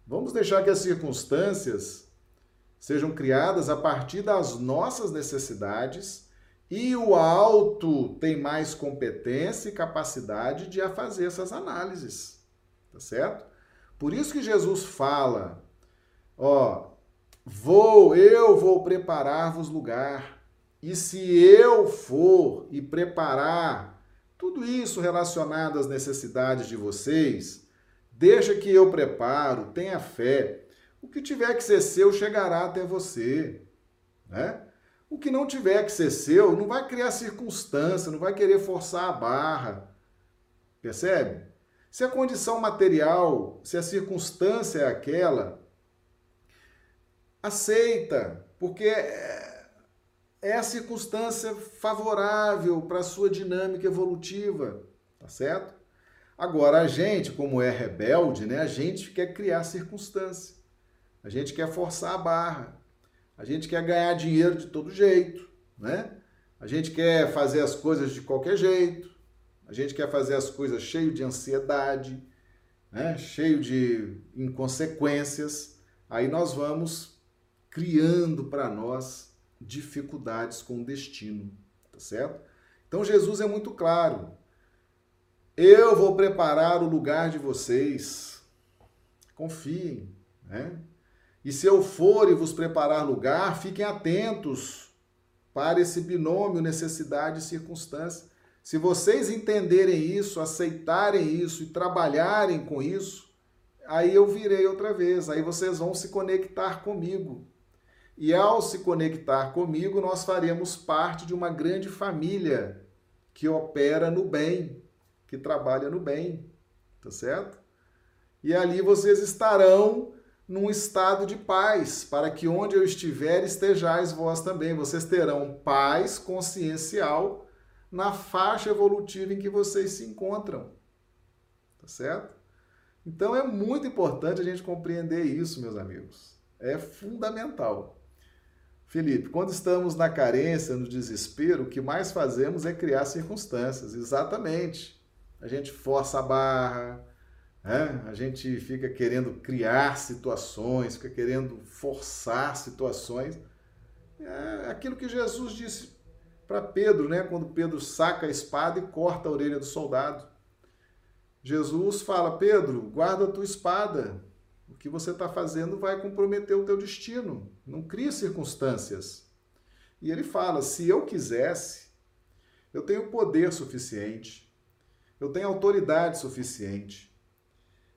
Vamos deixar que as circunstâncias sejam criadas a partir das nossas necessidades e o alto tem mais competência e capacidade de fazer essas análises, tá certo? Por isso que Jesus fala, ó, vou, eu vou preparar-vos lugar. E se eu for e preparar tudo isso relacionado às necessidades de vocês, deixa que eu preparo, tenha fé. O que tiver que ser seu chegará até você, né? O que não tiver que ser seu não vai criar circunstância, não vai querer forçar a barra. Percebe? Se a condição material, se a circunstância é aquela, aceita, porque é, é a circunstância favorável para a sua dinâmica evolutiva, tá certo? Agora, a gente, como é rebelde, né, a gente quer criar circunstância, a gente quer forçar a barra, a gente quer ganhar dinheiro de todo jeito, né? A gente quer fazer as coisas de qualquer jeito, a gente quer fazer as coisas cheio de ansiedade, né? cheio de inconsequências. Aí nós vamos criando para nós dificuldades com o destino, tá certo? Então Jesus é muito claro. Eu vou preparar o lugar de vocês. Confiem, né? E se eu for e vos preparar lugar, fiquem atentos para esse binômio necessidade e circunstância. Se vocês entenderem isso, aceitarem isso e trabalharem com isso, aí eu virei outra vez, aí vocês vão se conectar comigo. E ao se conectar comigo, nós faremos parte de uma grande família que opera no bem, que trabalha no bem, tá certo? E ali vocês estarão num estado de paz, para que onde eu estiver estejais vós também. Vocês terão paz consciencial na faixa evolutiva em que vocês se encontram. Tá certo? Então é muito importante a gente compreender isso, meus amigos. É fundamental. Felipe, quando estamos na carência, no desespero, o que mais fazemos é criar circunstâncias. Exatamente. A gente força a barra, né? a gente fica querendo criar situações, fica querendo forçar situações. É aquilo que Jesus disse para Pedro, né? quando Pedro saca a espada e corta a orelha do soldado. Jesus fala: Pedro, guarda a tua espada, o que você está fazendo vai comprometer o teu destino. Não crie circunstâncias. E ele fala: se eu quisesse, eu tenho poder suficiente, eu tenho autoridade suficiente,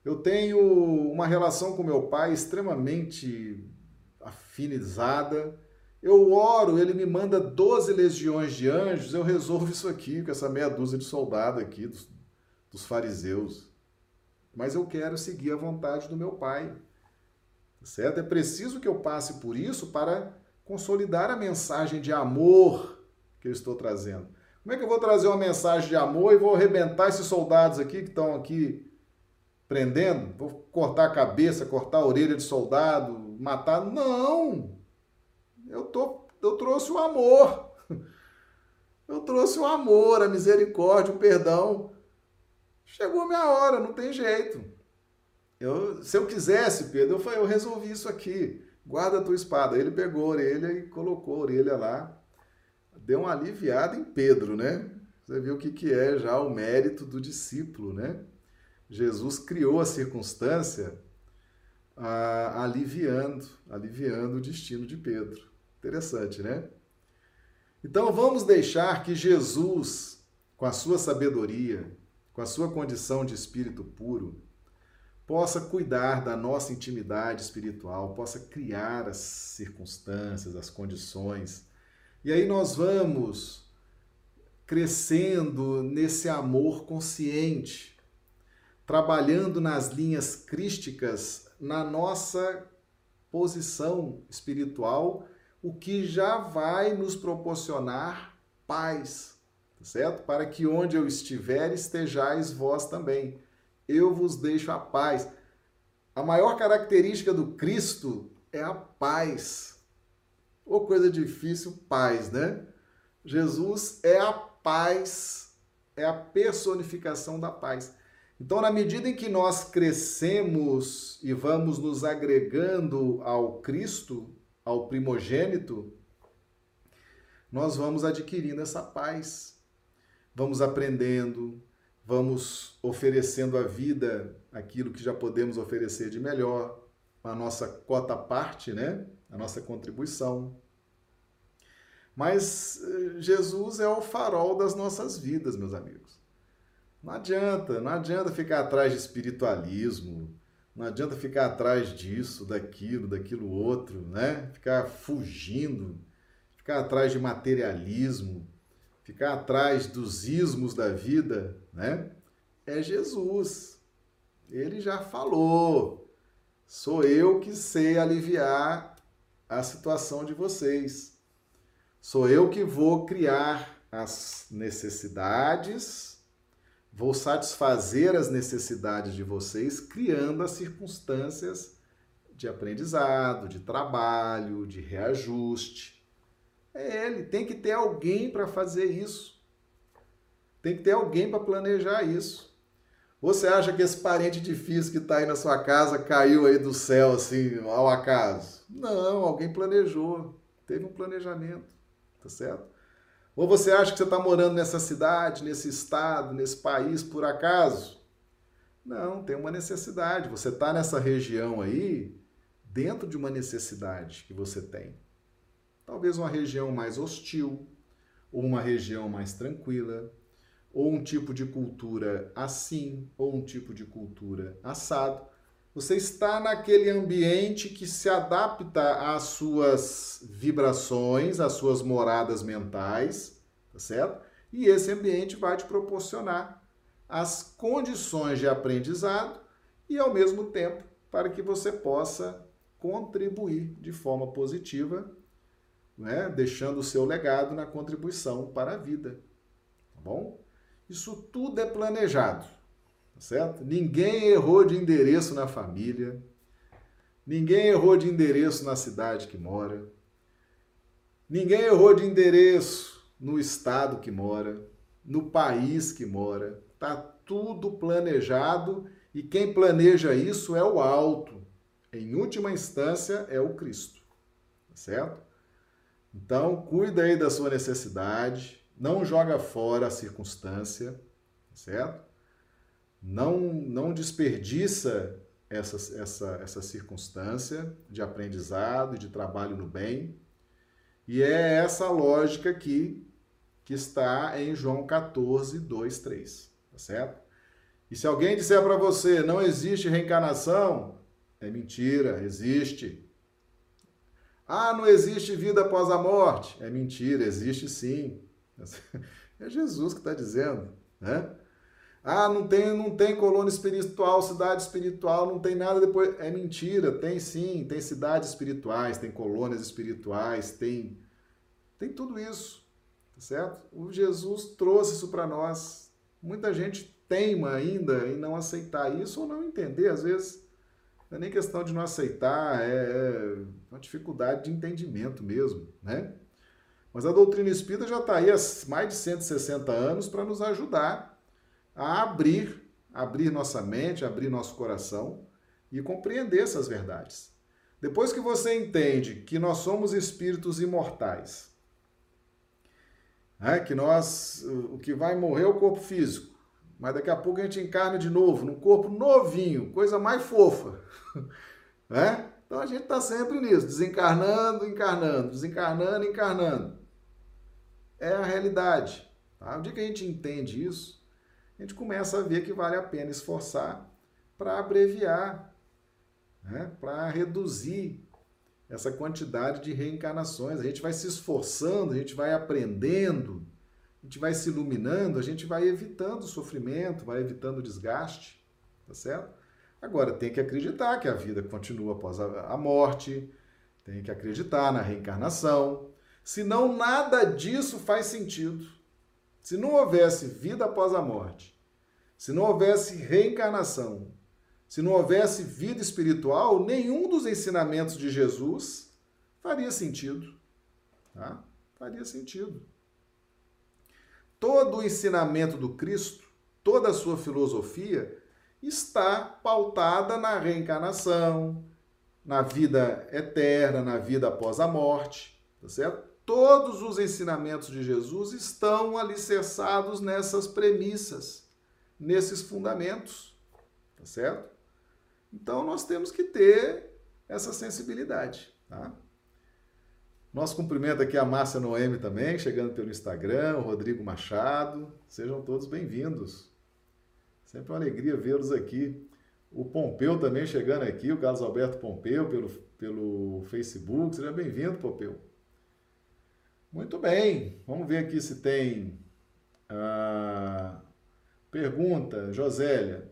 eu tenho uma relação com meu pai extremamente afinizada. Eu oro, ele me manda 12 legiões de anjos, eu resolvo isso aqui com essa meia dúzia de soldado aqui dos, dos fariseus mas eu quero seguir a vontade do meu Pai. Tá certo? É preciso que eu passe por isso para consolidar a mensagem de amor que eu estou trazendo. Como é que eu vou trazer uma mensagem de amor e vou arrebentar esses soldados aqui que estão aqui prendendo? Vou cortar a cabeça, cortar a orelha de soldado, matar? Não! Eu, tô, eu trouxe o amor. Eu trouxe o amor, a misericórdia, o perdão Chegou a minha hora, não tem jeito. Eu, se eu quisesse, Pedro, eu, falei, eu resolvi isso aqui. Guarda a tua espada. Ele pegou a orelha e colocou a orelha lá. Deu uma aliviada em Pedro, né? Você viu o que, que é já o mérito do discípulo, né? Jesus criou a circunstância ah, aliviando, aliviando o destino de Pedro. Interessante, né? Então vamos deixar que Jesus, com a sua sabedoria, com a sua condição de espírito puro, possa cuidar da nossa intimidade espiritual, possa criar as circunstâncias, as condições. E aí nós vamos crescendo nesse amor consciente, trabalhando nas linhas crísticas na nossa posição espiritual, o que já vai nos proporcionar paz, certo? Para que onde eu estiver estejais vós também. Eu vos deixo a paz. A maior característica do Cristo é a paz. Ou coisa difícil, paz, né? Jesus é a paz, é a personificação da paz. Então, na medida em que nós crescemos e vamos nos agregando ao Cristo, ao primogênito, nós vamos adquirindo essa paz vamos aprendendo, vamos oferecendo à vida aquilo que já podemos oferecer de melhor, a nossa cota parte, né? A nossa contribuição. Mas eh, Jesus é o farol das nossas vidas, meus amigos. Não adianta, não adianta ficar atrás de espiritualismo, não adianta ficar atrás disso, daquilo, daquilo outro, né? Ficar fugindo, ficar atrás de materialismo, ficar atrás dos ismos da vida, né? É Jesus. Ele já falou. Sou eu que sei aliviar a situação de vocês. Sou eu que vou criar as necessidades, vou satisfazer as necessidades de vocês, criando as circunstâncias de aprendizado, de trabalho, de reajuste. É ele, tem que ter alguém para fazer isso. Tem que ter alguém para planejar isso. Você acha que esse parente difícil que está aí na sua casa caiu aí do céu assim ao acaso? Não, alguém planejou, teve um planejamento tá certo? Ou você acha que você está morando nessa cidade, nesse estado, nesse país por acaso? Não, tem uma necessidade. Você está nessa região aí dentro de uma necessidade que você tem. Talvez uma região mais hostil, ou uma região mais tranquila, ou um tipo de cultura assim, ou um tipo de cultura assado. Você está naquele ambiente que se adapta às suas vibrações, às suas moradas mentais, tá certo? E esse ambiente vai te proporcionar as condições de aprendizado e, ao mesmo tempo, para que você possa contribuir de forma positiva, né? deixando o seu legado na contribuição para a vida. Tá bom? Isso tudo é planejado certo? Ninguém errou de endereço na família, ninguém errou de endereço na cidade que mora, ninguém errou de endereço no estado que mora, no país que mora. Tá tudo planejado e quem planeja isso é o alto. Em última instância é o Cristo, tá certo? Então, cuida aí da sua necessidade, não joga fora a circunstância, tá certo? Não, não desperdiça essa, essa, essa circunstância de aprendizado e de trabalho no bem. E é essa lógica aqui que está em João 14, 2, 3. Tá certo? E se alguém disser para você não existe reencarnação, é mentira, existe. Ah, não existe vida após a morte. É mentira, existe sim. <laughs> É Jesus que está dizendo, né? Ah, não tem, não tem colônia espiritual, cidade espiritual, não tem nada depois. É mentira, tem sim, tem cidades espirituais, tem colônias espirituais, tem tem tudo isso, tá certo? O Jesus trouxe isso para nós. Muita gente teima ainda em não aceitar isso ou não entender, às vezes não é nem questão de não aceitar, é, é uma dificuldade de entendimento mesmo, né? Mas a doutrina espírita já está aí há mais de 160 anos para nos ajudar a abrir, abrir nossa mente, abrir nosso coração e compreender essas verdades. Depois que você entende que nós somos espíritos imortais, é, que nós, o que vai morrer é o corpo físico, mas daqui a pouco a gente encarna de novo, num corpo novinho, coisa mais fofa. <laughs> É? Então a gente está sempre nisso, desencarnando, encarnando, desencarnando, encarnando. É a realidade. Tá? O dia que a gente entende isso, a gente começa a ver que vale a pena esforçar para abreviar, né? para reduzir essa quantidade de reencarnações. A gente vai se esforçando, a gente vai aprendendo, a gente vai se iluminando, a gente vai evitando sofrimento, vai evitando desgaste, tá certo? Agora, tem que acreditar que a vida continua após a morte, tem que acreditar na reencarnação, senão nada disso faz sentido. Se não houvesse vida após a morte, se não houvesse reencarnação, se não houvesse vida espiritual, nenhum dos ensinamentos de Jesus faria sentido. Tá? Faria sentido. Todo o ensinamento do Cristo, toda a sua filosofia, está pautada na reencarnação, na vida eterna, na vida após a morte, tá certo? Todos os ensinamentos de Jesus estão alicerçados nessas premissas, nesses fundamentos, tá certo? Então nós temos que ter essa sensibilidade, tá? Nosso cumprimento aqui a Márcia Noemi também, chegando pelo Instagram, o Rodrigo Machado. Sejam todos bem-vindos. Sempre uma alegria vê-los aqui. O Pompeu também chegando aqui, o Carlos Alberto Pompeu, pelo, pelo Facebook. Seja bem-vindo, Pompeu. Muito bem, vamos ver aqui se tem ah, pergunta, Josélia.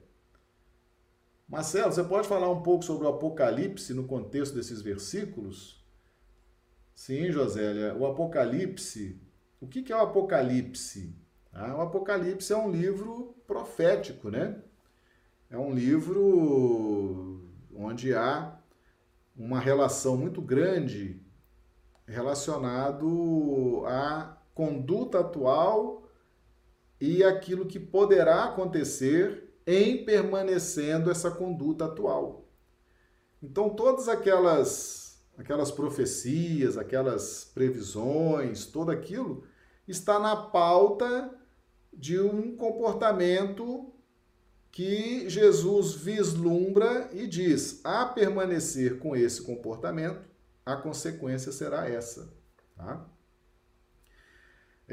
Marcelo, você pode falar um pouco sobre o Apocalipse no contexto desses versículos? Sim, Josélia. O Apocalipse, o que é o Apocalipse? Ah, o Apocalipse é um livro profético, né? É um livro onde há uma relação muito grande relacionado à conduta atual e aquilo que poderá acontecer em permanecendo essa conduta atual. Então todas aquelas aquelas profecias, aquelas previsões, tudo aquilo está na pauta de um comportamento que Jesus vislumbra e diz: a permanecer com esse comportamento, a consequência será essa. Tá?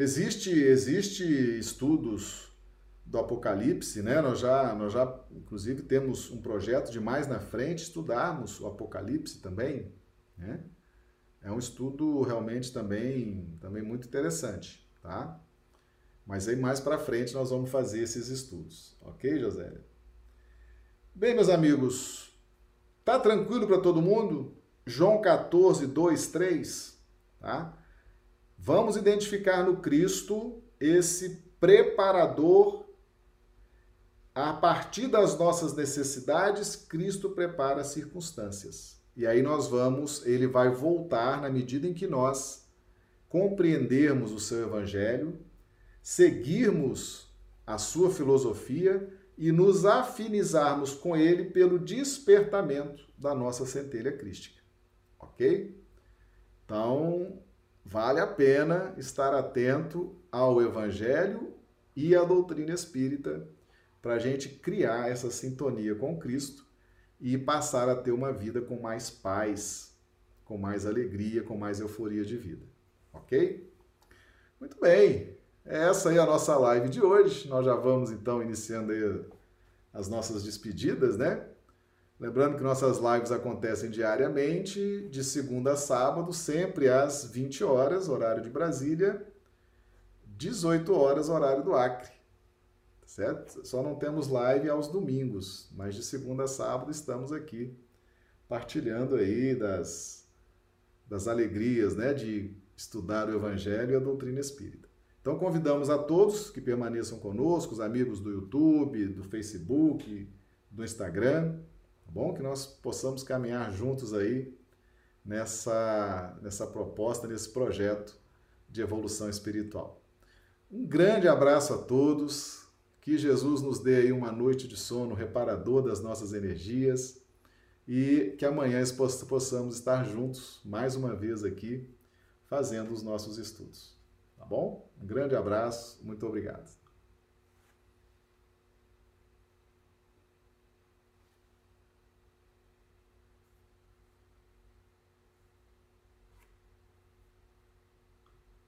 Existe, existe estudos do Apocalipse, né? Nós já, nós já, inclusive, temos um projeto de mais na frente estudarmos o Apocalipse também, né? É um estudo realmente também, também muito interessante, tá? Mas aí mais para frente nós vamos fazer esses estudos, ok, Josélia? Bem, meus amigos, tá tranquilo para todo mundo? João 14, 2, 3, tá? Vamos identificar no Cristo esse preparador. A partir das nossas necessidades, Cristo prepara as circunstâncias. E aí nós vamos, ele vai voltar na medida em que nós compreendermos o seu evangelho seguirmos a sua filosofia e nos afinizarmos com ele pelo despertamento da nossa centelha crística. Ok? Então, vale a pena estar atento ao Evangelho e à doutrina espírita para a gente criar essa sintonia com Cristo e passar a ter uma vida com mais paz, com mais alegria, com mais euforia de vida. Ok? Muito bem. Essa aí é a nossa live de hoje. Nós já vamos então iniciando as nossas despedidas, né? Lembrando que nossas lives acontecem diariamente, de segunda a sábado, sempre às 20 horas, horário de Brasília, 18 horas, horário do Acre. Certo? Só não temos live aos domingos, mas de segunda a sábado estamos aqui partilhando aí das, das alegrias, né, de estudar o Evangelho e a doutrina espírita. Então convidamos a todos que permaneçam conosco, os amigos do YouTube, do Facebook, do Instagram, tá bom? Que nós possamos caminhar juntos aí nessa, nessa proposta, nesse projeto de evolução espiritual. Um grande abraço a todos, que Jesus nos dê aí uma noite de sono reparador das nossas energias e que amanhã possamos estar juntos mais uma vez aqui fazendo os nossos estudos. Tá bom? Um grande abraço, muito obrigado.